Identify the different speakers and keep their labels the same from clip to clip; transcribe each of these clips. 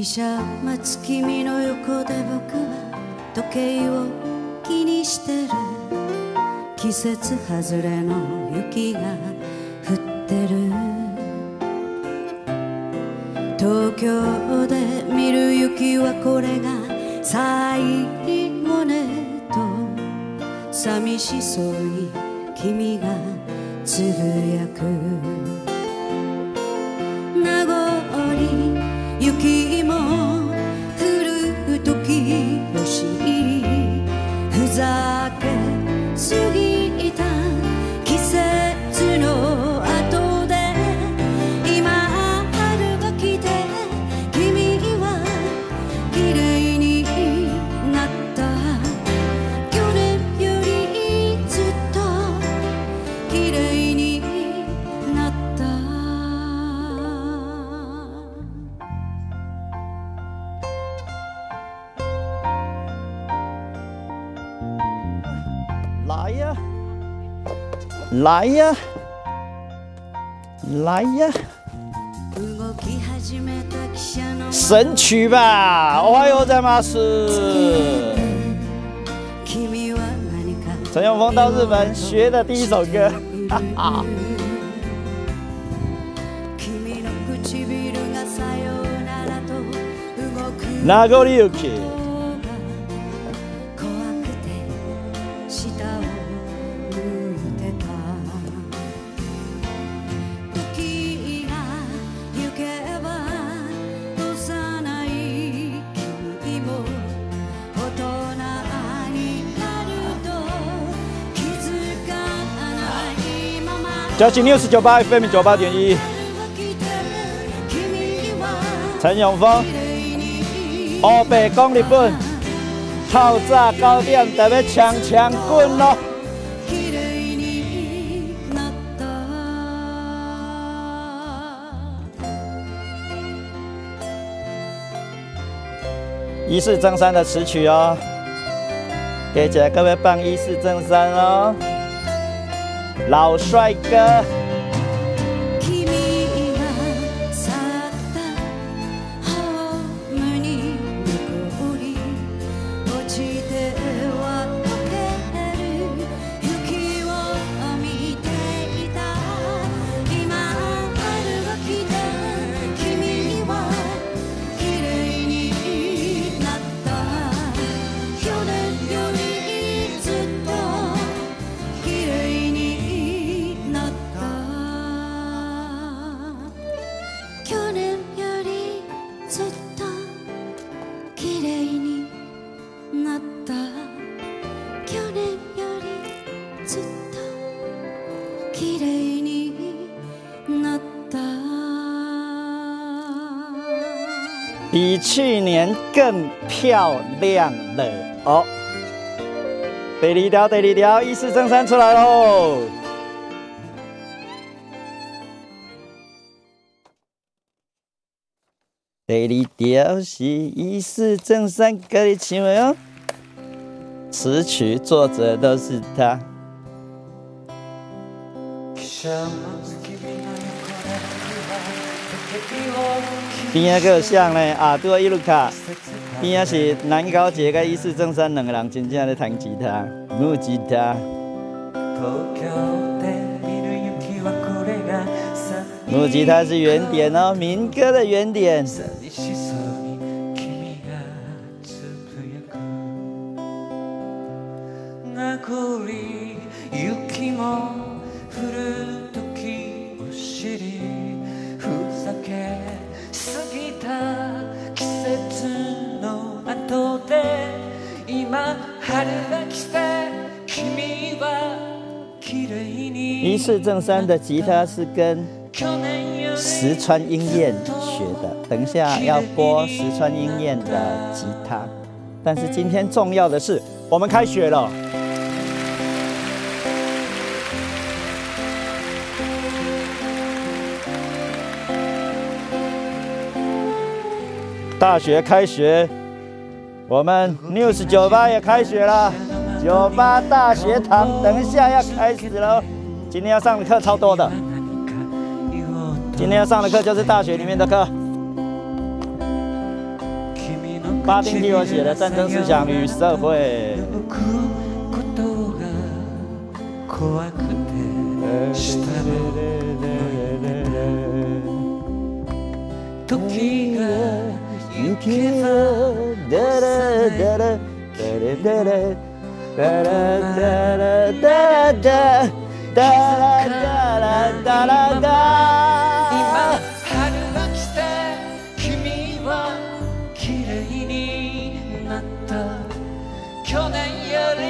Speaker 1: 汽車待つ君の横で僕は時計を気にしてる季節外れの雪が降ってる東京で見る雪はこれが最後ねと寂しそうに君がつぶやく雪も来
Speaker 2: 呀，来呀！
Speaker 1: 動き始めた汽車の
Speaker 2: 神曲吧，おはようございます。
Speaker 1: 君は何か
Speaker 2: 陈永峰到日本学的第一首歌，哈哈。
Speaker 1: 君の唇がさようならと動く
Speaker 2: 名残雪。
Speaker 1: まま
Speaker 2: 交警 News 九八 FM 九八点一，陈永峰，黑白讲日本，透早九点特别强强滚咯。
Speaker 1: 綺麗になった
Speaker 2: 一世正山的词曲哦，给起来各位棒一世正山哦， 老帅哥。
Speaker 1: 去年
Speaker 2: 更漂亮了哦。第二条，第二条，一世正山出来喽。第二条是一世正山歌的唱的哦，词曲作者都是他。边个有像呢啊，拄啊伊路卡，边仔是南高杰甲一世正山两个人真正咧弹吉他，木吉他。木吉他是原点哦，民歌的原点。
Speaker 3: 雪も
Speaker 2: 一世正山的吉他是跟石川英彦学的，等一下要播石川英彦的吉他。但是今天重要的是，我们开学了。大学开学，我们 News 酒吧也开学了，酒吧大学堂等一下要开始喽。今天要上的课超多的，今天要上的课就是大学里面的课。巴丁替我写的《战争思想与社会》。
Speaker 3: 時が行けば
Speaker 2: 哒啦哒啦哒啦哒啦哒啦哒啦哒啦哒哒啦哒啦哒啦
Speaker 3: 今
Speaker 2: 哒。
Speaker 3: 春が来て君は綺麗になった去年より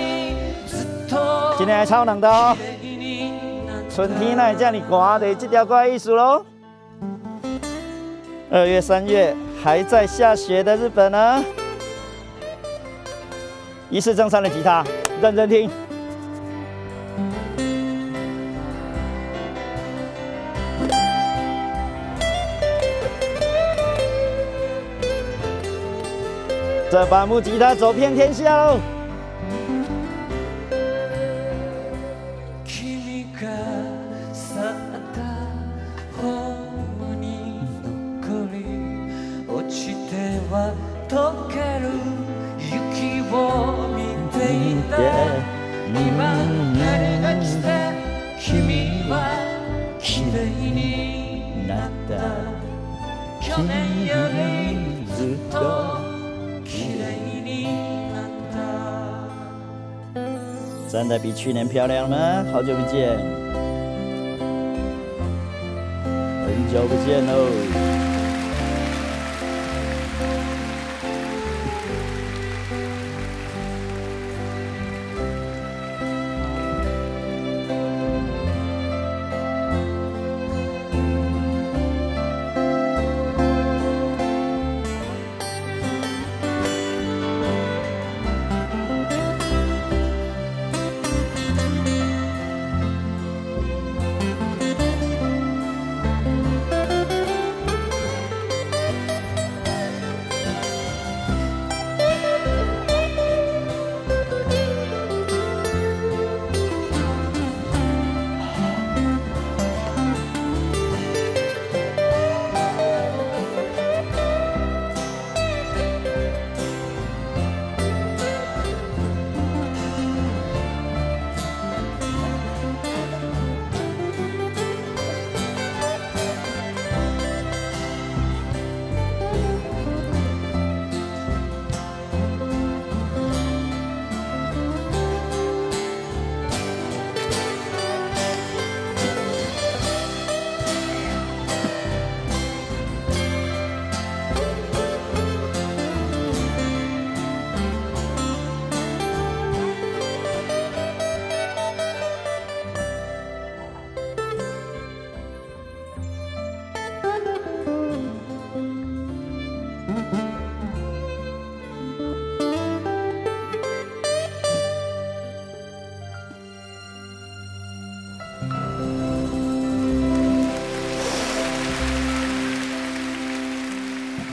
Speaker 3: ずっと
Speaker 2: 今天还超冷的哦，
Speaker 3: 綺麗になった
Speaker 2: 春天那叫你刮的这条怪艺术喽。二月、三月 还在下雪的日本呢。一式正三的吉他，认真听。这把木吉他走遍天下喽。真的比去年漂亮吗？好久不见，很久不见喽。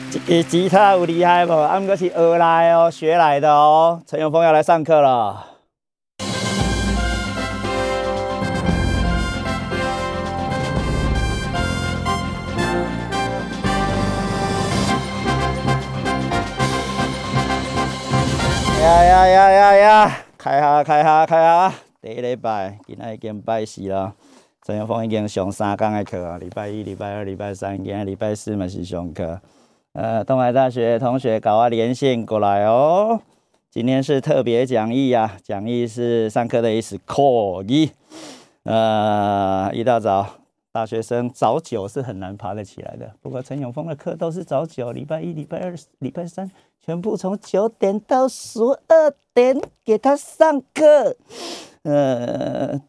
Speaker 2: 这个吉他有厉害不？俺们是学来哦，学来的哦。陈永峰要来上课了。呀呀呀呀呀！开下开下开下！第一礼拜今仔已经拜四了，陈永峰已经上三天的课啊，礼拜一、礼拜二、礼拜三，今仔礼拜四嘛是上课。呃，东海大学同学搞啊连线过来哦。今天是特别讲义呀、讲义是上课的意思，课义。呃，一大早，大学生早九是很难爬得起来的。不过陈永峰的课都是早九，礼拜一、礼拜二、礼拜三，全部从九点到十二点给他上课。呃，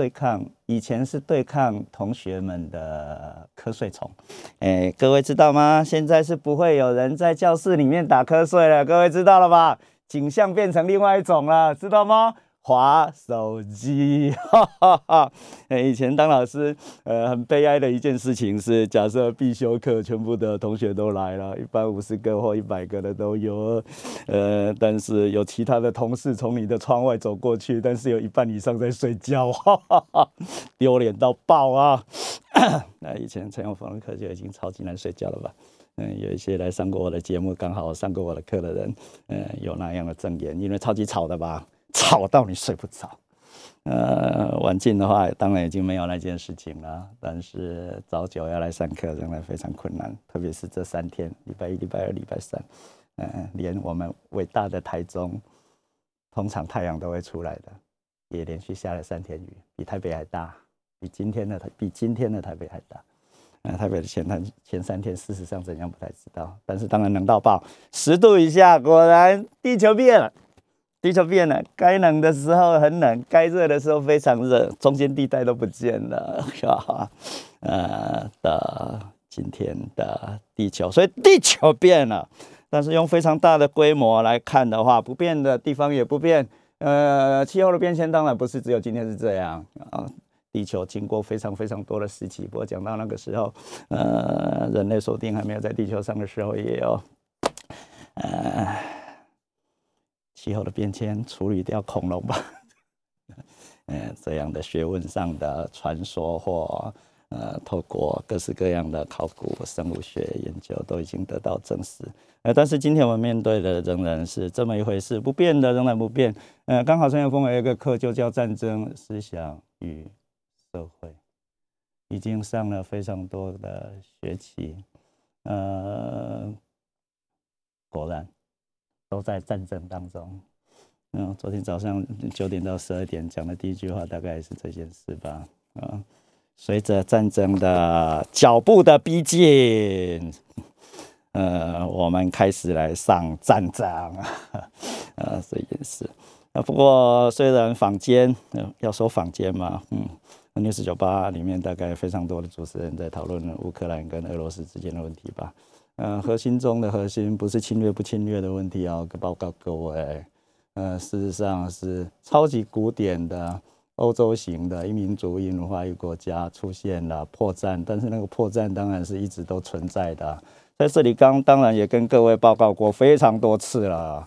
Speaker 2: 对抗，以前是对抗同学们的瞌睡虫。哎，各位知道吗？现在是不会有人在教室里面打瞌睡了，各位知道了吧？景象变成另外一种了，知道吗？划手机，哈哈哈！以前当老师，呃，很悲哀的一件事情是，假设必修课全部的同学都来了，一般五十个或一百个的都有，呃，但是有其他的同事从你的窗外走过去，但是有一半以上在睡觉，哈哈哈，丢脸到爆啊！那以前陈永峰的课就已经超级难睡觉了吧？嗯，有一些来上过我的节目，刚好上过我的课的人，嗯，有那样的证言，因为超级吵的吧？吵到你睡不着，呃，晚进的话，当然已经没有那件事情了。但是早九要来上课，仍然非常困难，特别是这三天，礼拜一、礼拜二、礼拜三，嗯，连我们伟大的台中，通常太阳都会出来的，也连续下了三天雨，比台北还大，比今天的台比今天的台北还大。呃，台北的前三前三天，事实上怎样不太知道，但是当然冷到爆，十度以下，果然地球变了。地球变了，该冷的时候很冷，该热的时候非常热，中间地带都不见了，哈，呃的今天的地球，所以地球变了，但是用非常大的规模来看的话，不变的地方也不变，呃，气候的变迁当然不是只有今天是这样啊，地球经过非常非常多的时期，不过讲到那个时候，呃，人类说不定还没有在地球上的时候也有，呃。气候的变迁，处理掉恐龙吧，嗯，这样的学问上的传说或呃，透过各式各样的考古、生物学研究都已经得到证实。呃，但是今天我们面对的仍然是这么一回事，不变的仍然不变。呃，刚好陈友峰有一个课就叫《战争思想与社会》，已经上了非常多的学期。呃，果然。都在战争当中。嗯，昨天早上九点到十二点讲的第一句话，大概是这件事吧。啊，随着战争的脚步的逼近，呃，我们开始来上战场。啊，这件事。啊，不过虽然坊间，要说坊间嘛，嗯，news 酒吧里面大概非常多的主持人在讨论乌克兰跟俄罗斯之间的问题吧。呃，核心中的核心不是侵略不侵略的问题啊，报告各位，呃，事实上是超级古典的欧洲型的一民族一文化一国家出现了破绽，但是那个破绽当然是一直都存在的，在这里刚当然也跟各位报告过非常多次了，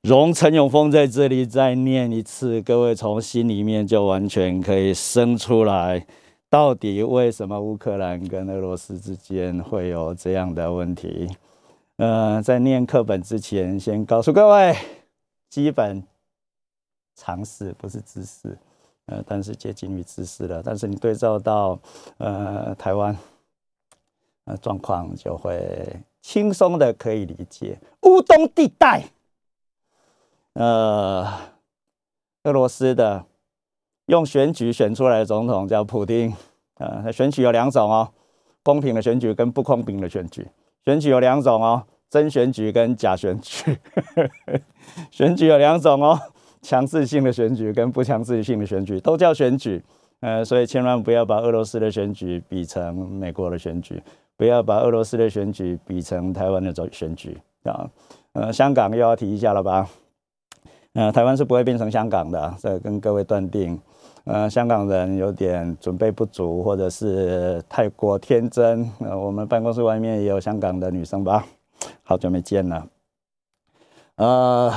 Speaker 2: 容陈永峰在这里再念一次，各位从心里面就完全可以生出来。到底为什么乌克兰跟俄罗斯之间会有这样的问题？呃，在念课本之前，先告诉各位基本常识，不是知识，呃，但是接近于知识了。但是你对照到呃台湾呃状况，就会轻松的可以理解。乌东地带，呃，俄罗斯的。用选举选出来的总统叫普京，呃，选举有两种哦，公平的选举跟不公平的选举。选举有两种哦，真选举跟假选举。选举有两种哦，强制性的选举跟不强制性的选举都叫选举。呃，所以千万不要把俄罗斯的选举比成美国的选举，不要把俄罗斯的选举比成台湾的选选举啊。呃，香港又要提一下了吧？呃，台湾是不会变成香港的，这跟各位断定。呃，香港人有点准备不足，或者是太过天真。呃，我们办公室外面也有香港的女生吧，好久没见了。呃，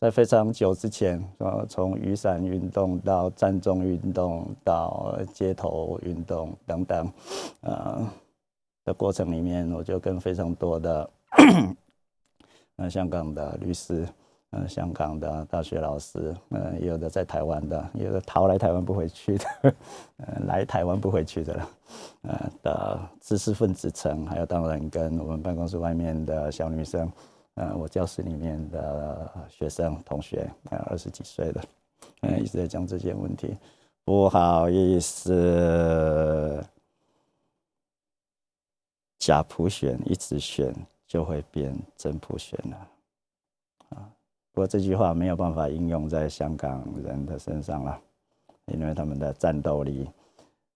Speaker 2: 在非常久之前，呃，从雨伞运动到战中运动到街头运动等等，呃的过程里面，我就跟非常多的 呃香港的律师。嗯，香港的大学老师，嗯，有的在台湾的，有的逃来台湾不回去的，嗯，来台湾不回去的了，呃的知识分子层，还有当然跟我们办公室外面的小女生，呃，我教室里面的学生同学，呃，二十几岁的，嗯，一直在讲这些问题，不好意思，假普选一直选就会变真普选了。不过这句话没有办法应用在香港人的身上了，因为他们的战斗力、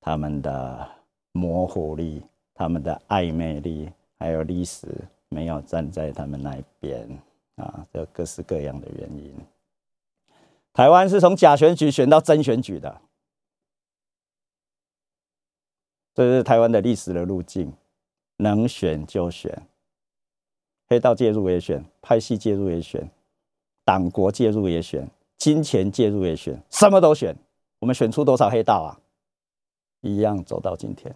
Speaker 2: 他们的模糊力、他们的暧昧力，还有历史没有站在他们那一边啊，这各式各样的原因。台湾是从假选举选到真选举的，这是台湾的历史的路径，能选就选，黑道介入也选，派系介入也选，党国介入也选，金钱介入也选，什么都选。我们选出多少黑道啊？一样走到今天。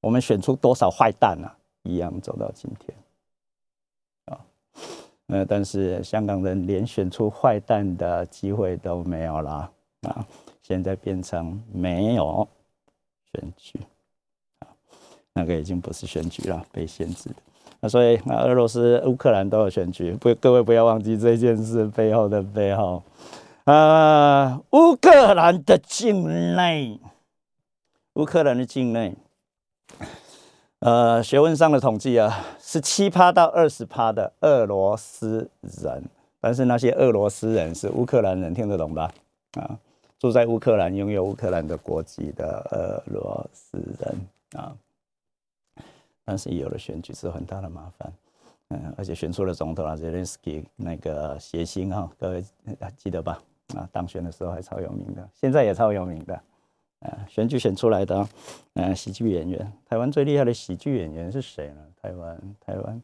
Speaker 2: 我们选出多少坏蛋啊？一样走到今天。啊，呃，但是香港人连选出坏蛋的机会都没有了啊！现在变成没有选举啊，那个已经不是选举了，被限制的。所以，那俄罗斯、乌克兰都有选举，不，各位不要忘记这件事背后的背后。啊，乌克兰的境内，乌克兰的境内，呃，学问上的统计啊，是七趴到二十趴的俄罗斯人，但是那些俄罗斯人是乌克兰人，听得懂吧？啊，住在乌克兰、拥有乌克兰的国籍的俄罗斯人啊，但是有了选举是很大的麻烦。嗯，而且选出了总统啊，泽连斯基那个谐星哈，各位记得吧？啊，当选的时候还超有名的，现在也超有名的。啊，选举选出来的，呃，喜剧演员，台湾最厉害的喜剧演员是谁呢？台湾，台湾，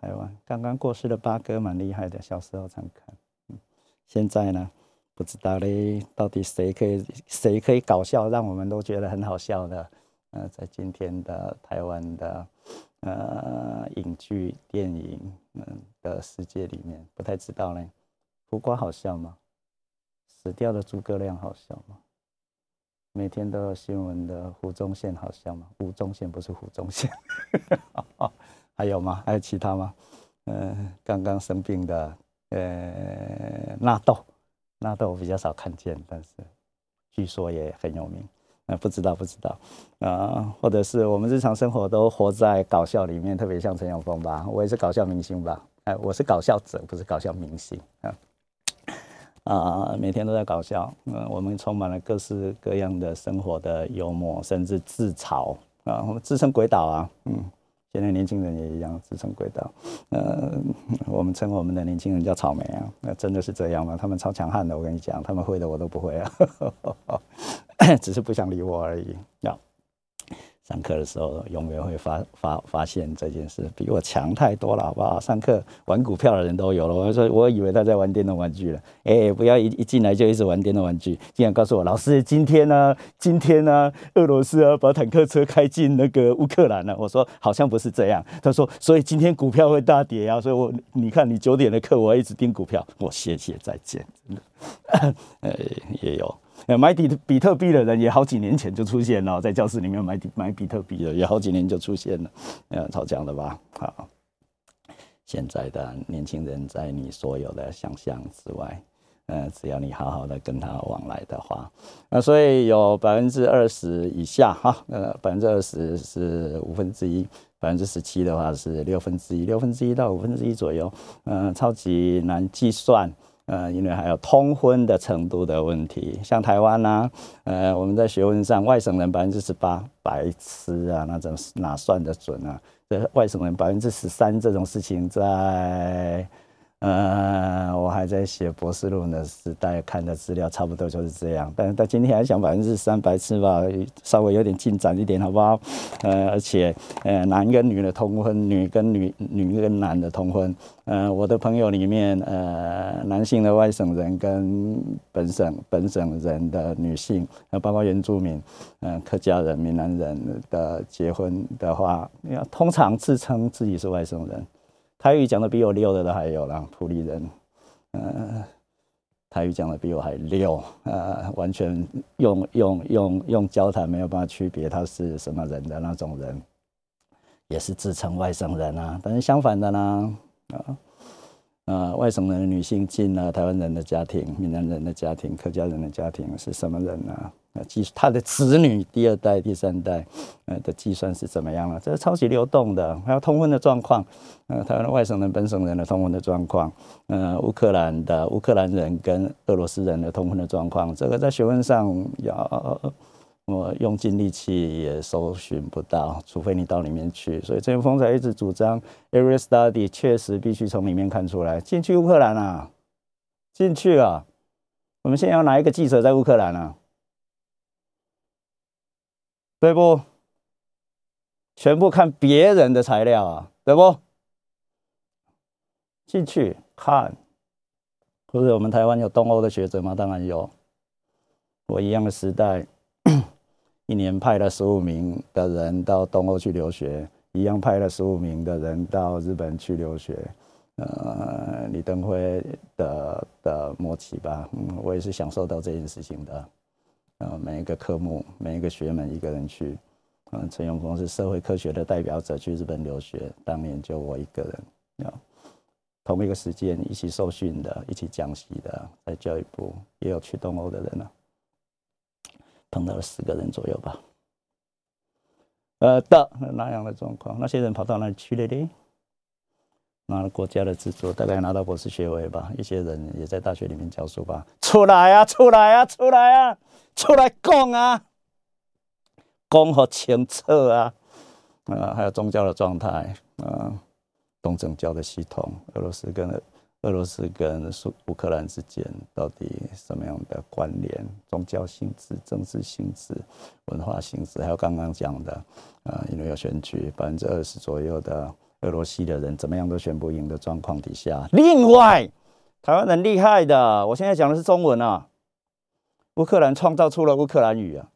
Speaker 2: 台湾，刚刚过世的八哥蛮厉害的，小时候常看。嗯，现在呢，不知道嘞，到底谁可以谁可以搞笑，让我们都觉得很好笑的？呃，在今天的台湾的呃影剧电影嗯的世界里面，不太知道嘞。胡瓜好笑吗？死掉的诸葛亮好笑吗？每天都有新闻的胡宗宪好笑吗？吴宗宪不是胡宗宪，还有吗？还有其他吗？嗯，刚刚生病的呃纳豆，纳豆我比较少看见，但是据说也很有名。呃，不知道不知道啊，或者是我们日常生活都活在搞笑里面，特别像陈永峰吧，我也是搞笑明星吧？哎，我是搞笑者，不是搞笑明星啊。啊，每天都在搞笑，嗯，我们充满了各式各样的生活的幽默，甚至自嘲啊，我们自称鬼岛啊，嗯，现在年轻人也一样自称鬼岛，呃，我们称我们的年轻人叫草莓啊，那真的是这样吗？他们超强悍的，我跟你讲，他们会的我都不会啊，只是不想理我而已，要。上课的时候，永远会发发发现这件事比我强太多了，好不好？上课玩股票的人都有了，我说我以为他在玩电动玩具了。哎，不要一一进来就一直玩电动玩具，竟然告诉我老师，今天呢，今天呢，俄罗斯啊把坦克车开进那个乌克兰了。我说好像不是这样。他说，所以今天股票会大跌啊。所以我你看你九点的课，我要一直盯股票。我谢谢再见，呃，也有。买比比特币的人也好几年前就出现了，在教室里面买买比特币的也好几年就出现了，呃，超强的吧？好，现在的年轻人在你所有的想象之外，呃，只要你好好的跟他往来的话，那所以有百分之二十以下哈，呃，百分之二十是五分之一，百分之十七的话是六分之一，六分之一到五分之一左右，嗯，超级难计算。呃，因为还有通婚的程度的问题，像台湾呢，呃，我们在学问上，外省人百分之十八，白痴啊，那种哪算得准啊？这外省人百分之十三这种事情在。呃，我还在写博士论文的时代看的资料，差不多就是这样。但是到今天还想百分之三白痴吧，稍微有点进展一点，好不好？呃，而且呃，男跟女的通婚，女跟女女跟男的通婚。呃，我的朋友里面，呃，男性的外省人跟本省本省人的女性，呃，包括原住民，嗯，客家人、闽南人的结婚的话，要通常自称自己是外省人。台语讲的比我溜的都还有啦，普利人，呃，台语讲的比我还溜，呃，完全用用用用交谈没有办法区别他是什么人的那种人，也是自称外省人啊。但是相反的呢，啊，外省人的女性进了台湾人的家庭、闽南人的家庭、客家人的家庭是什么人呢？呃，计他的子女第二代、第三代，呃的计算是怎么样了？这是超级流动的，还有通婚的状况，呃，台湾的外省人、本省人的通婚的状况，呃，乌克兰的乌克兰人跟俄罗斯人的通婚的状况，这个在学问上要我用尽力气也搜寻不到，除非你到里面去。所以郑元峰才一直主张 area study，确实必须从里面看出来。进去乌克兰啊，进去啊！我们现在要哪一个记者在乌克兰啊？对不？全部看别人的材料啊，对不？进去看，或者我们台湾有东欧的学者吗？当然有。我一样的时代，一年派了十五名的人到东欧去留学，一样派了十五名的人到日本去留学。呃，李登辉的的默契吧，嗯，我也是享受到这件事情的。呃，每一个科目，每一个学门，一个人去。嗯，陈永峰是社会科学的代表者，去日本留学，当年就我一个人。啊，同一个时间一起受训的，一起讲习的，在教育部也有去东欧的人呢，碰到了十个人左右吧。呃的那样的状况，那些人跑到哪里去了呢？拿了国家的资助，大概拿到博士学位吧。一些人也在大学里面教书吧。出来啊，出来啊，出来啊！出来讲啊，讲好清楚啊！啊，还有宗教的状态啊，东正教的系统，俄罗斯跟俄罗斯跟苏乌克兰之间到底什么样的关联？宗教性质、政治性质、文化性质，还有刚刚讲的啊，因为有选举，百分之二十左右的俄罗斯的人怎么样都选不赢的状况底下，另外台湾很厉害的，我现在讲的是中文啊。乌克兰创造出了乌克兰语啊，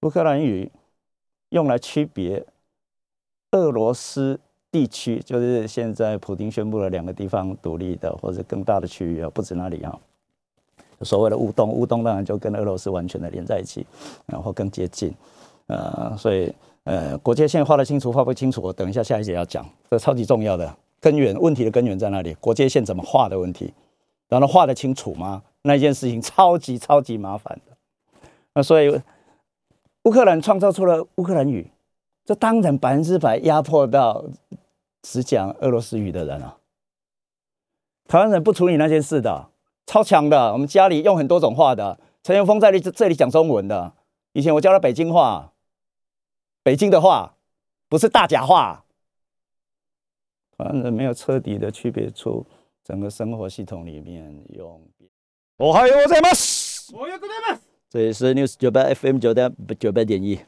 Speaker 2: 乌克兰语用来区别俄罗斯地区，就是现在普京宣布了两个地方独立的或者更大的区域啊，不止那里啊，所谓的乌东，乌东当然就跟俄罗斯完全的连在一起，然后更接近，呃，所以呃，国界线画得清楚，画不清楚，我等一下下一节要讲，这超级重要的根源问题的根源在哪里？国界线怎么画的问题，然后画得清楚吗？那件事情超级超级麻烦的，那所以乌克兰创造出了乌克兰语，这当然百分之百压迫到只讲俄罗斯语的人啊。台湾人不处理那件事的，超强的。我们家里用很多种话的，陈元峰在这这里讲中文的。以前我教他北京话，北京的话不是大假话。台湾人没有彻底的区别出整个生活系统里面用。我还有我在吗？我有在吗？这里是 News 九八 FM 九点九八点一，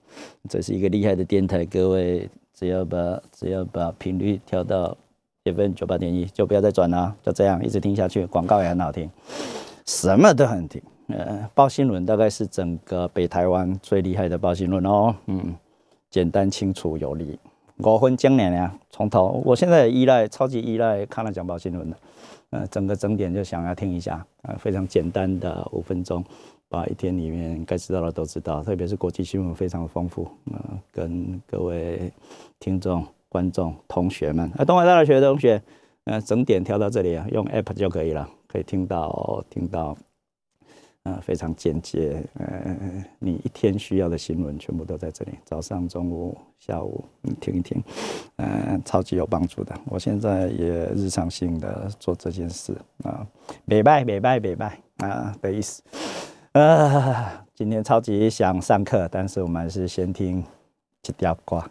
Speaker 2: 这是一个厉害的电台。各位只要把只要把频率调到 FM 九八点一，就不要再转了，就这样一直听下去。广告也很好听，什么都很听。呃，报新闻大概是整个北台湾最厉害的报新闻哦。嗯，简单清楚有力。五分讲年呀，从头。我现在依赖，超级依赖看了讲报新闻的。呃，整个整点就想要听一下，啊，非常简单的五分钟，把一天里面该知道的都知道，特别是国际新闻非常的丰富，跟各位听众、观众、同学们，啊，东海大学的同学，呃，整点调到这里啊，用 app 就可以了，可以听到听到。非常简洁。呃，你一天需要的新闻全部都在这里，早上、中午、下午，你听一听，嗯，超级有帮助的。我现在也日常性的做这件事啊，美拜美拜美拜啊的意思。啊，今天超级想上课，但是我们还是先听这条歌，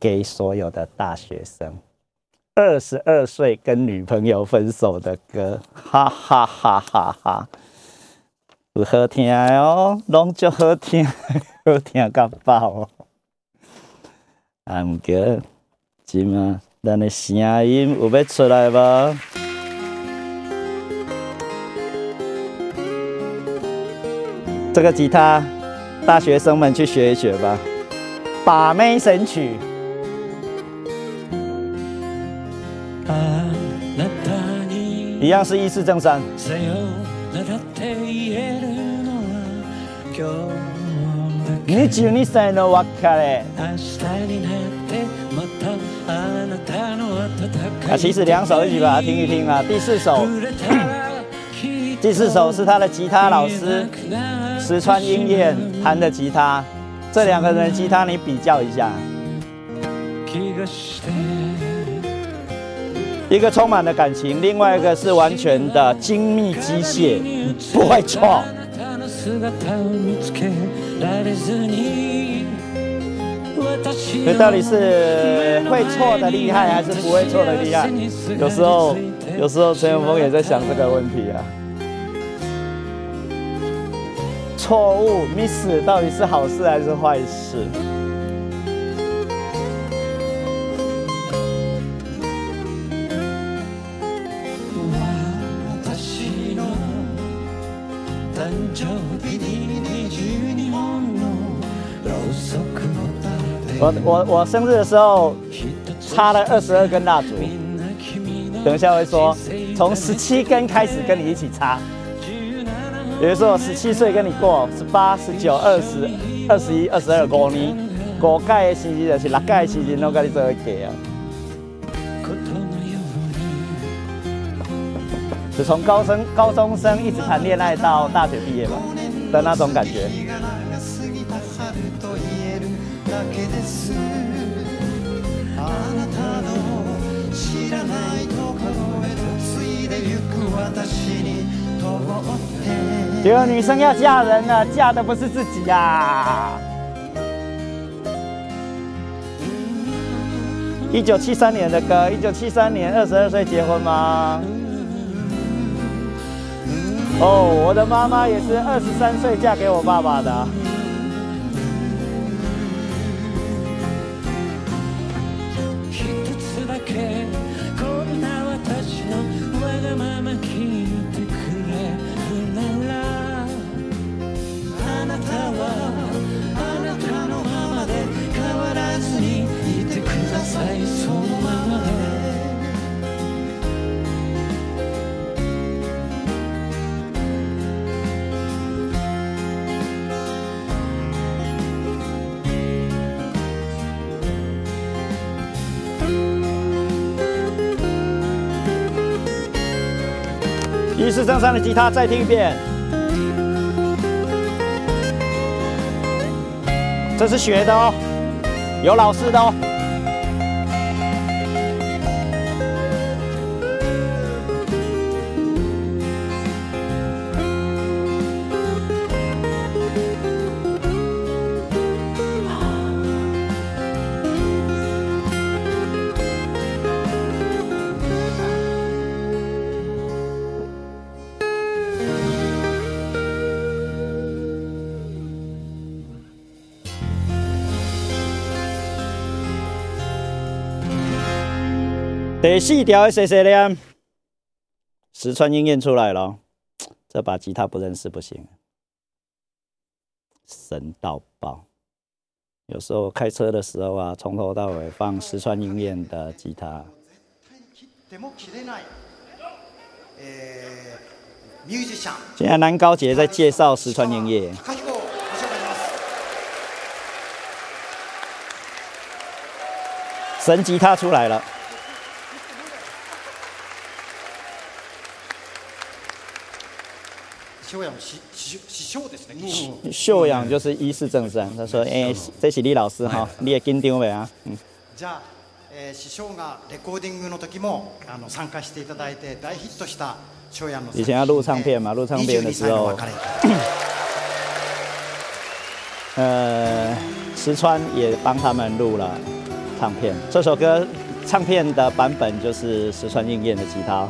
Speaker 2: 给所有的大学生。二十二岁跟女朋友分手的歌，哈哈哈哈哈！有好听哦，拢足好听，好听到爆哦！啊，毋过，即嘛，咱的声音有要出来无？这个吉他，大学生们去学一学吧，《把妹神曲》。一样是意识正山。22歳の別れ
Speaker 3: あなたの温か
Speaker 2: 啊，
Speaker 3: い
Speaker 2: 其实两首一起把它听一听啊。第四首，
Speaker 3: 触れたらきっと
Speaker 2: 第四首是他的吉他老师石川英彦弹的吉他，这两个人的吉他你比较一下，
Speaker 3: 気がして
Speaker 2: 一个充满了感情，另外一个是完全的精密机械，不会错
Speaker 3: あ。なたの姿を見つけられずに私
Speaker 2: 所以到底是会错的厉害，还是不会错的厉害？有时候，有时候陈永峰也在想这个问题啊。 错误 miss 到底是好事还是坏事？
Speaker 3: 私の誕生日に22本のろうそくを立て
Speaker 2: 我我我生日的时候
Speaker 3: 一つ
Speaker 2: 插了二十二根蜡烛，
Speaker 3: みんな君の
Speaker 2: 等一下会说从十七根开始跟你一起插。
Speaker 3: 17
Speaker 2: 比如说我十七岁跟你过，十八、十九、二十、二十一、二十二、五年，五届的生日就是六届的生日拢跟你做伙过啊。
Speaker 3: ことのように
Speaker 2: 就从高生高中生一直谈恋爱到大学毕业吧的那种感觉。
Speaker 4: 日が過ぎた春と言えるだけですあなたの知らないところへとついでゆく私に通って
Speaker 2: 结果女生要嫁人了，嫁的不是自己呀、一九七三年的歌，一九七三年二十二岁结婚吗？哦，我的妈妈也是二十三岁嫁给我爸爸的。
Speaker 3: 一
Speaker 2: 世正山的吉他再听一遍，这是学的哦，有老师的哦。第四条的 C C 呢，石川英彦出来了，这把吉他不认识不行，神到爆。有时候开车的时候啊，从头到尾放石川英彦的吉他，
Speaker 4: 切っても切れない、えーミュージシャン
Speaker 2: 现在南高杰在介绍石川英彦，
Speaker 4: 高彦をご紹介します
Speaker 2: 神吉他出来了。
Speaker 4: 塩屋の師師師匠ですね師匠
Speaker 2: 秀养就是一世正山，他说：“哎、这是李老师哈，你也紧张没啊？”嗯，
Speaker 4: じゃあ、えー師匠がレコーディングの時もあの参加していただいて大ヒットした塩屋の
Speaker 2: 以前要录唱片嘛录唱片的时候
Speaker 4: 22歳の別れ
Speaker 2: 呃，石川也帮他们录了唱片。这首歌唱片的版本就是石川应彦的吉他，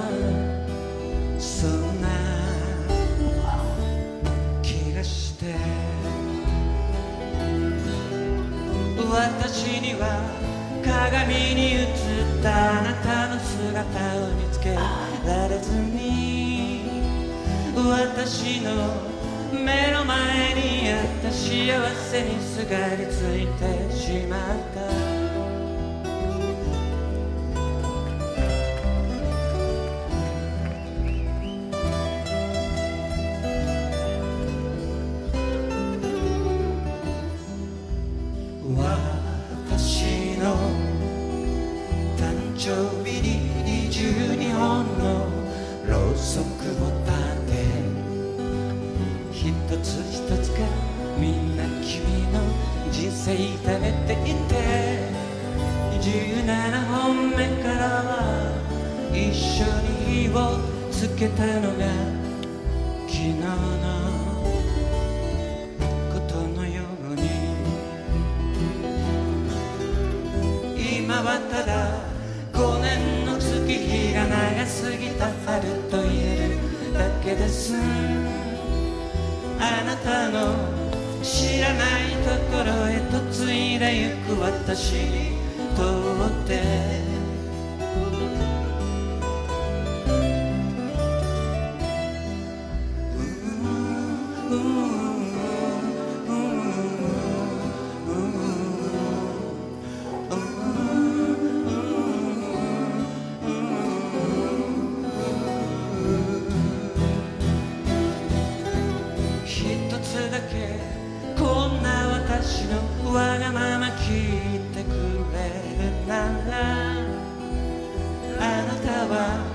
Speaker 3: には鏡に映ったあなたの姿を見つけられずに私の目の前にあった幸せにすがりついてしまった。she time.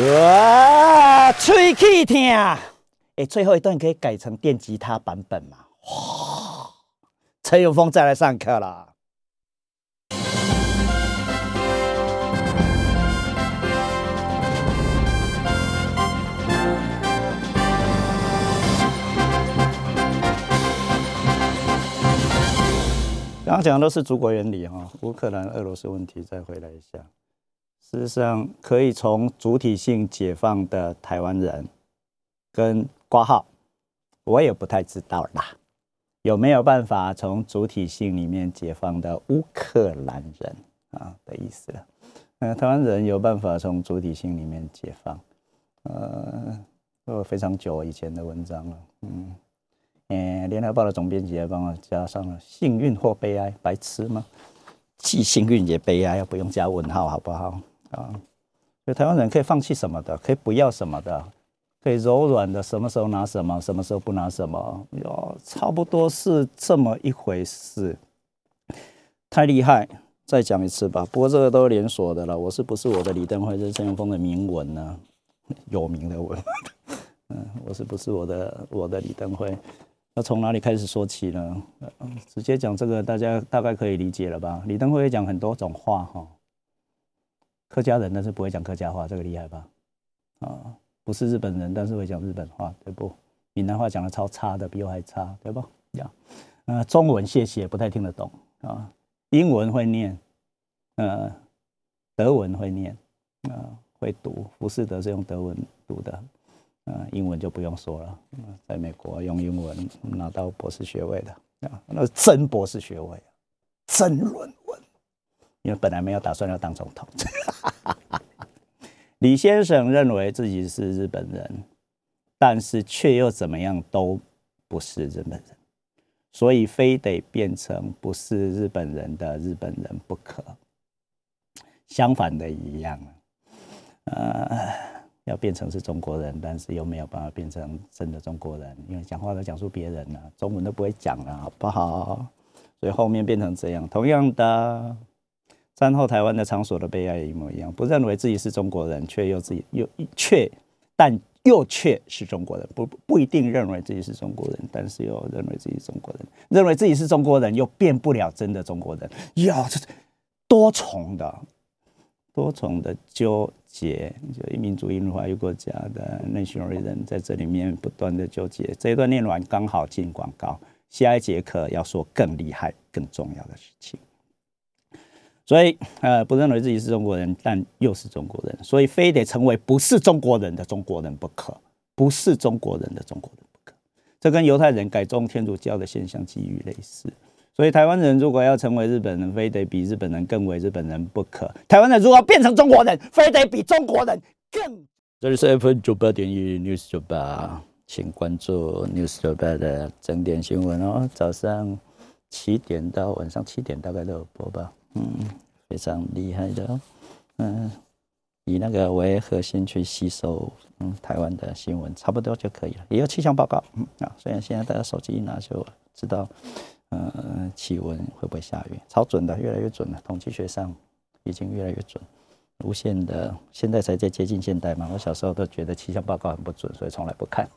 Speaker 2: 哇，吹气听！哎，最后一段可以改成电吉他版本嘛？哇，陈永峰再来上课了。刚刚讲的都是祖国原理哈，乌克兰、俄罗斯问题再回来一下。事实上，可以从主体性解放的台湾人跟挂号，我也不太知道啦。有没有办法从主体性里面解放的乌克兰人啊的意思了？呃，台湾人有办法从主体性里面解放，呃，有非常久以前的文章了，嗯。诶，联合报的总编辑还帮我加上了幸运或悲哀，白痴吗？既幸运也悲哀，不用加问号，好不好？啊，所以台湾人可以放弃什么的，可以不要什么的，可以柔软的，什么时候拿什么，什么时候不拿什么，哟，差不多是这么一回事。太厉害，再讲一次吧。不过这个都是连锁的了，我是不是我的李登辉？这是陈永峰的铭文呢，有名的文。嗯，我是不是我的我的李登辉？要从哪里开始说起呢？直接讲这个，大家大概可以理解了吧？李登辉讲很多种话哈，客家人但是不会讲客家话，这个厉害吧？啊，不是日本人，但是会讲日本话，对不？闽南话讲的超差的，比我还差，对不？呀，呃，中文谢谢不太听得懂啊，英文会念，呃，德文会念，啊、会读，浮士德是用德文读的。呃，英文就不用说了，在美国用英文拿到博士学位的啊，那是真博士学位争论，因为本来没有打算要当总统。李先生认为自己是日本人，但是却又怎么样都不是日本人，所以非得变成不是日本人的日本人不可。相反的一样，呃，要变成是中国人，但是又没有办法变成真的中国人，因为讲话都讲出别人了，中文都不会讲了，好不好？所以后面变成这样。同样的，战后台湾的场所的悲哀也一模一样，不认为自己是中国人，却又自己又却，但又却是中国人，不不一定认为自己是中国人，但是又认为自己是中国人，认为自己是中国人，又变不了真的中国人，呀，这多重的。多重的纠结，就一民主义化一国家的 nationalism 在这里面不断的纠结。这一段念完刚好进广告，下一节课要说更厉害、更重要的事情。所以，呃，不认为自己是中国人，但又是中国人，所以非得成为不是中国人的中国人不可，不是中国人的中国人不可。这跟犹太人改宗天主教的现象基于类似。所以台湾人如果要成为日本人，非得比日本人更为日本人不可。台湾人如果变成中国人，非得比中国人更。这里是 F 九八点一 News 九八，请关注 News 九八的整点新闻哦。早上七点到晚上七点大概都有播报，嗯，非常厉害的，嗯，以那个为核心去吸收，嗯，台湾的新闻差不多就可以了。也有气象报告，嗯啊，虽然现在大家手机一拿就知道。呃，气温会不会下雨？超准的，越来越准了。统计学上已经越来越准，无限的。现在才在接近现代嘛。我小时候都觉得气象报告很不准，所以从来不看。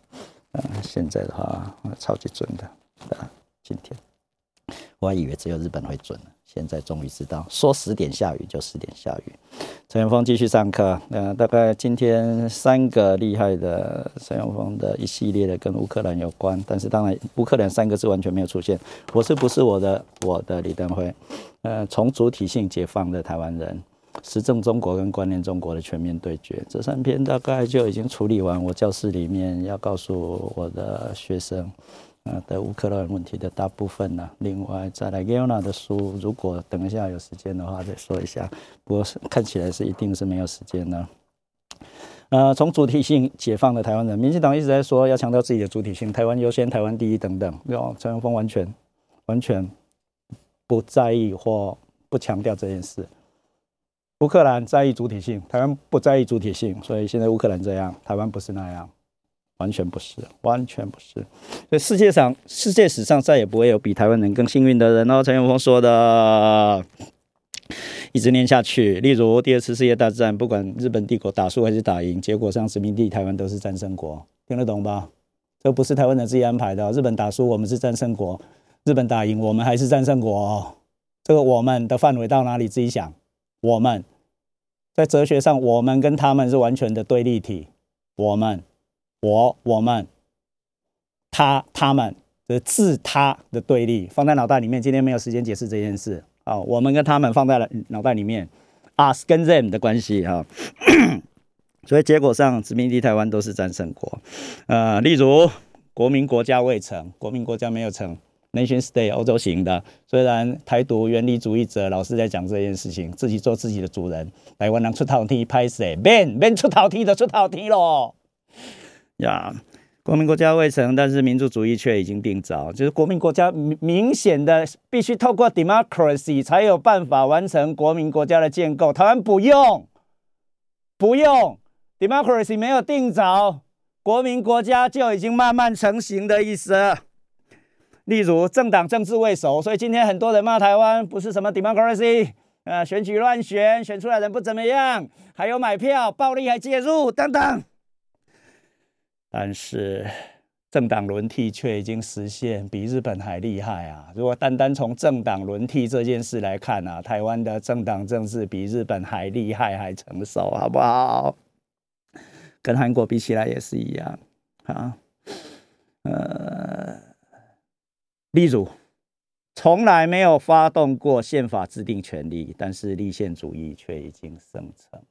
Speaker 2: 嗯，现在的话，超级准的。啊，今天我还以为只有日本会准呢。现在终于知道，说十点下雨就十点下雨。陈永峰继续上课。呃，大概今天三个厉害的陈永峰的一系列的跟乌克兰有关，但是当然乌克兰三个字完全没有出现。我是不是我的我的李登辉？呃，从主体性解放的台湾人，实证中国跟观念中国的全面对决，这三篇大概就已经处理完。我教室里面要告诉我的学生。呃的乌克兰问题的大部分呢，另外再来 g e o n a 的书，如果等一下有时间的话再说一下。不过看起来是一定是没有时间呢。呃，从主体性解放的台湾人，民进党一直在说要强调自己的主体性，台湾优先，台湾第一等等。哦，陈文峰完全完全不在意或不强调这件事。乌克兰在意主体性，台湾不在意主体性，所以现在乌克兰这样，台湾不是那样。完全不是，完全不是。所以世界上，世界史上再也不会有比台湾人更幸运的人哦。陈永峰说的，一直念下去。例如第二次世界大战，不管日本帝国打输还是打赢，结果上殖民地台湾都是战胜国，听得懂吧？这不是台湾人自己安排的。日本打输，我们是战胜国；日本打赢，我们还是战胜国。这个我们的范围到哪里？自己想。我们在哲学上，我们跟他们是完全的对立体。我们。我、我们、他、他们的自他的对立放在脑袋里面。今天没有时间解释这件事啊。我们跟他们放在了脑袋里面，us 跟 them 的关系哈。所以结果上，殖民地台湾都是战胜国。呃，例如国民国家未成，国民国家没有成，nation state 欧洲型的。虽然台独原理主义者老是在讲这件事情，自己做自己的主人。台湾人出头天，拍谁？Ben Ben 出头天就出头天咯。呀，国民国家未成，但是民族主义却已经定早。就是国民国家明明显的必须透过 democracy 才有办法完成国民国家的建构。台湾不用，不用 democracy 没有定早，国民国家就已经慢慢成型的意思。例如政党政治未熟，所以今天很多人骂台湾不是什么 democracy，呃，选举乱选，选出来人不怎么样，还有买票暴力还介入等等。但是政党轮替却已经实现，比日本还厉害啊！如果单单从政党轮替这件事来看啊，台湾的政党政治比日本还厉害，还成熟，好不好？跟韩国比起来也是一样啊。呃，例如，从来没有发动过宪法制定权利，但是立宪主义却已经生成。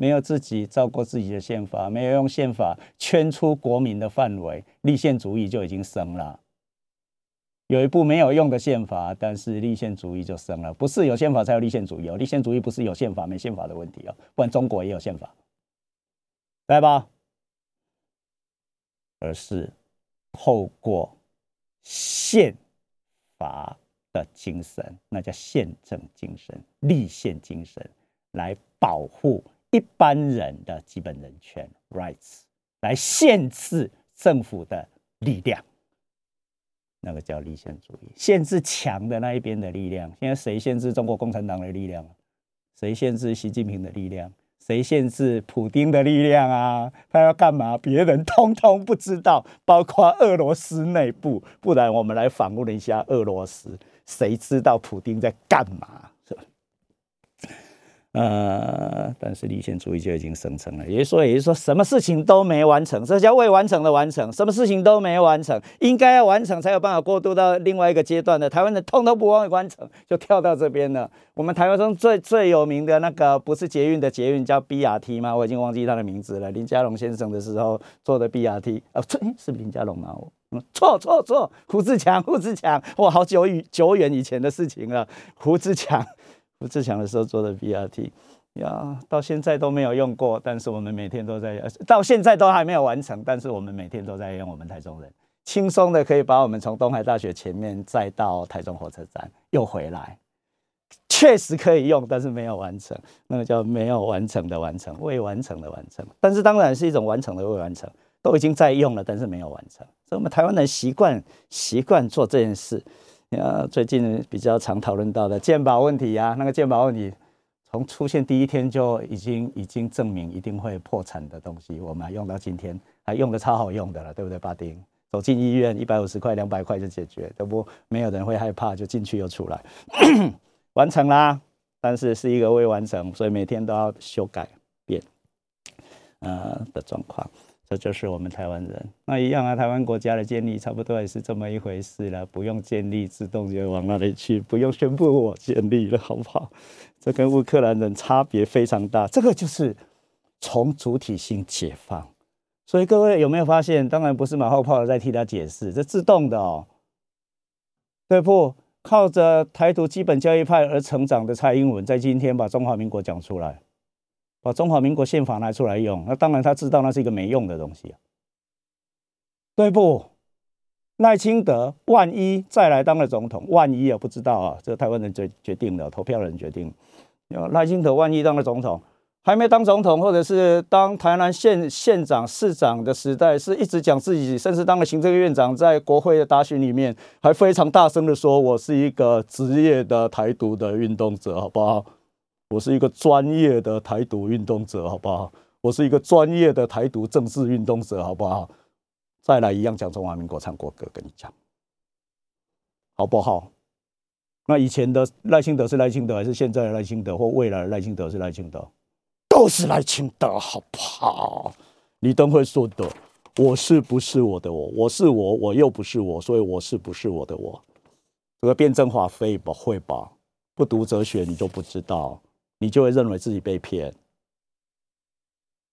Speaker 2: 没有自己照过自己的宪法，没有用宪法圈出国民的范围，立宪主义就已经生了。有一部没有用的宪法，但是立宪主义就生了。不是有宪法才有立宪主义哦，立宪主义不是有宪法没宪法的问题哦，不然中国也有宪法，来吧？而是透过宪法的精神，那叫宪政精神、立宪精神，来保护一般人的基本人权 （rights），来限制政府的力量。那个叫立宪主义，限制强的那一边的力量。现在谁限制中国共产党的力量？谁限制习近平的力量？谁限制普京的力量啊？他要干嘛？别人通通不知道，包括俄罗斯内部。不然我们来访问一下俄罗斯，谁知道普京在干嘛？呃，但是立宪主义就已经生成了，也就是说，也就说，什么事情都没完成，这叫未完成的完成。什么事情都没完成，应该要完成才有办法过渡到另外一个阶段的。台湾的通都不忘完成，就跳到这边了。我们台湾中最最有名的那个不是捷运的捷运叫 BRT 吗？我已经忘记他的名字了。林佳龙先生的时候做的 BRT 啊，错，是林佳龙吗？我错错错，胡志强，胡志强，哇，好久以久远以前的事情了，胡志强。胡志强的时候做的 BRT，呀，到现在都没有用过，但是我们每天都在，到现在都还没有完成，但是我们每天都在用。我们台中人轻松的可以把我们从东海大学前面再到台中火车站又回来，确实可以用，但是没有完成，那个叫没有完成的完成，未完成的完成。但是当然是一种完成的未完成，都已经在用了，但是没有完成。所以我们台湾人习惯习惯做这件事。呃，最近比较常讨论到的鉴宝问题呀，那个鉴宝问题从出现第一天就已经已经证明一定会破产的东西，我们还用到今天，还用的超好用的了，对不对？巴丁走进医院，一百五十块、两百块就解决，都不没有人会害怕，就进去又出来，完成啦。但是是一个未完成，所以每天都要修改变，呃的状况。这就是我们台湾人，那一样啊。台湾国家的建立差不多也是这么一回事了，不用建立，自动就往那里去，不用宣布我建立了，好不好？这跟乌克兰人差别非常大。这个就是从主体性解放。所以各位有没有发现？当然不是马后炮在替他解释，这自动的哦。对不？靠着台独基本教育派而成长的蔡英文，在今天把中华民国讲出来。把中华民国宪法拿出来用，那当然他知道那是一个没用的东西啊，对不？赖清德万一再来当了总统，万一啊不知道啊，这台湾人决决定了，投票人决定。赖清德万一当了总统，还没当总统，或者是当台南县县长、市长的时代，是一直讲自己，甚至当了行政院长，在国会的答询里面还非常大声的说：“我是一个职业的台独的运动者，好不好？”我是一个专业的台独运动者，好不好？我是一个专业的台独政治运动者，好不好？再来一样讲中华民国唱国歌，跟你讲，好不好？那以前的赖清德是赖清德，还是现在的赖清德，或未来的赖清德是赖清德？都是赖清德，好不好？李登辉说的：“我是不是我的我？我是我，我又不是我，所以我是不是我的我？”这个辩证法非不会吧？不读哲学，你就不知道。你就会认为自己被骗，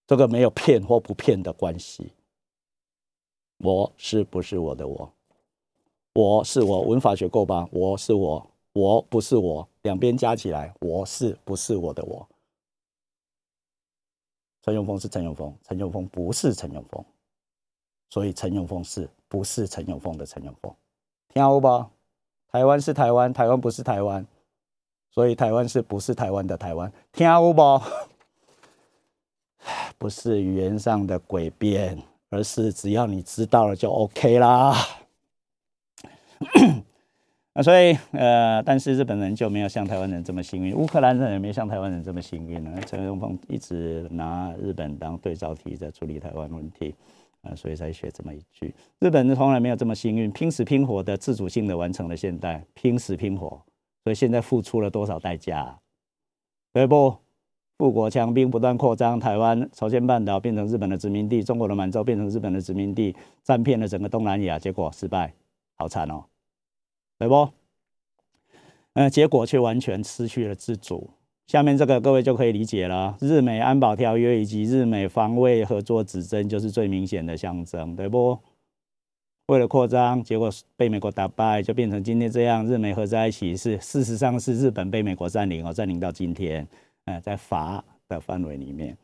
Speaker 2: 这个没有骗或不骗的关系。我是不是我的我？我是我，文法学够吧？我是我，我不是我，两边加起来，我是不是我的我？陈永峰是陈永峰，陈永峰不是陈永峰，所以陈永峰是不是陈永峰的陈永峰？听好不？台湾是台湾，台湾不是台湾。所以台湾是不是台湾的台湾？听有不？不是语言上的诡辩，而是只要你知道了就 OK 啦。那 所以呃，但是日本人就没有像台湾人这么幸运，乌克兰人也没像台湾人这么幸运呢。陈永峰一直拿日本当对照题在处理台湾问题啊，所以才学这么一句：日本人从来没有这么幸运，拼死拼活的自主性的完成了现代，拼死拼活。所以现在付出了多少代价？对不？富国强兵不断扩张，台湾、朝鲜半岛变成日本的殖民地，中国的满洲变成日本的殖民地，占遍了整个东南亚，结果失败，好惨哦，对不？嗯，结果却完全失去了自主。下面这个各位就可以理解了，日美安保条约以及日美防卫合作指针就是最明显的象征，对不？为了扩张，结果被美国打败，就变成今天这样。日美合在一起是事实上是日本被美国占领哦，占领到今天，呃，在法的范围里面，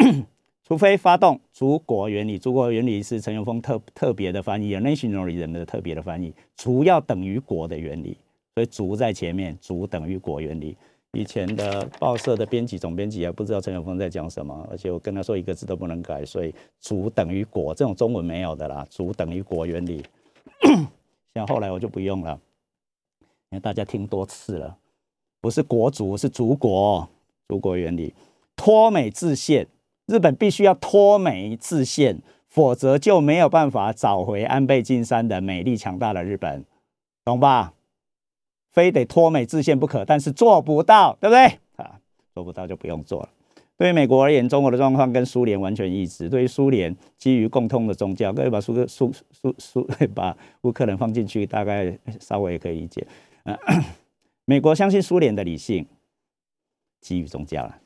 Speaker 2: 除非发动祖国原理，祖国原理是陈永峰特特别的翻译，nationally 人的特别的翻译，族要等于国的原理，所以族在前面，族等于国原理。以前的报社的编辑总编辑也不知道陈永峰在讲什么，而且我跟他说一个字都不能改，所以主等于国这种中文没有的啦，主等于国原理。像后来我就不用了，因为大家听多次了，不是国族是族国，族国原理，脱美自宪，日本必须要脱美自宪，否则就没有办法找回安倍晋三的美丽强大的日本，懂吧？非得脱美自宪不可，但是做不到，对不对？啊，做不到就不用做了。对于美国而言，中国的状况跟苏联完全一致。对于苏联，基于共通的宗教，各位把苏克苏苏苏把乌克兰放进去，大概稍微可以理解。嗯，美国相信苏联的理性，基于宗教了，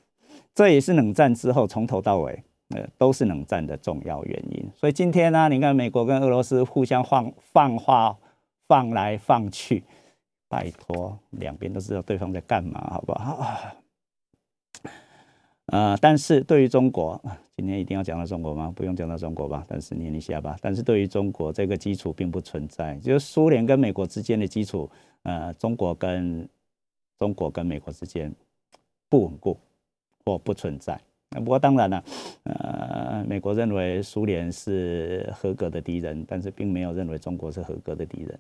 Speaker 2: 这也是冷战之后从头到尾，呃，都是冷战的重要原因。所以今天呢，你看美国跟俄罗斯互相放放话，放来放去。拜托，两边都知道对方在干嘛，好不好？呃，但是对于中国，今天一定要讲到中国吗？不用讲到中国吧，但是念一下吧。但是对于中国，这个基础并不存在，就是苏联跟美国之间的基础，呃，中国跟中国跟美国之间不稳固或不存在。不过当然了，呃，美国认为苏联是合格的敌人，但是并没有认为中国是合格的敌人，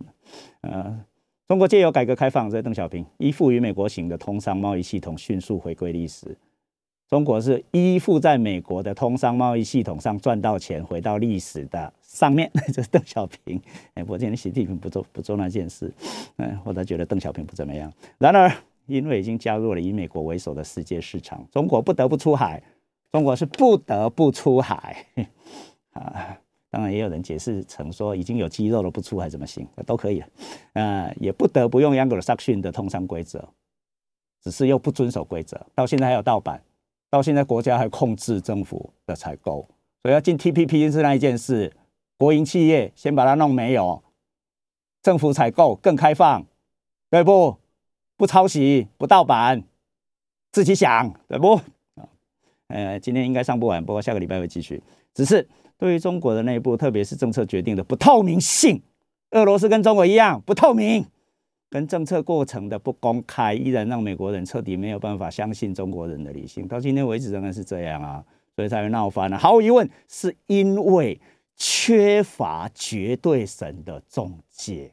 Speaker 2: 呃。中国借由改革开放，在邓小平依附于美国型的通商贸易系统迅速回归历史。中国是依附在美国的通商贸易系统上赚到钱，回到历史的上面。这是邓小平。哎，我今天习近平不做不做那件事，嗯，我倒觉得邓小平不怎么样。然而，因为已经加入了以美国为首的世界市场，中国不得不出海。中国是不得不出海啊。当然也有人解释成说已经有肌肉了不出还怎么行？都可以，呃，也不得不用 Younger Suction 的通商规则，只是又不遵守规则，到现在还有盗版，到现在国家还控制政府的采购，所以要进 TPP 是那一件事，国营企业先把它弄没有，政府采购更开放，对不？不抄袭，不盗版，自己想，对不？呃，今天应该上不完，不过下个礼拜会继续，只是。对于中国的内部，特别是政策决定的不透明性，俄罗斯跟中国一样不透明，跟政策过程的不公开，依然让美国人彻底没有办法相信中国人的理性。到今天为止仍然是这样啊，所以才会闹翻了。毫无疑问，是因为缺乏绝对神的中介。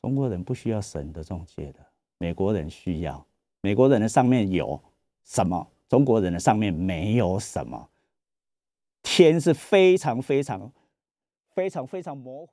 Speaker 2: 中国人不需要神的中介的，美国人需要。美国人的上面有什么？中国人的上面没有什么。天是非常非常非常非常模糊。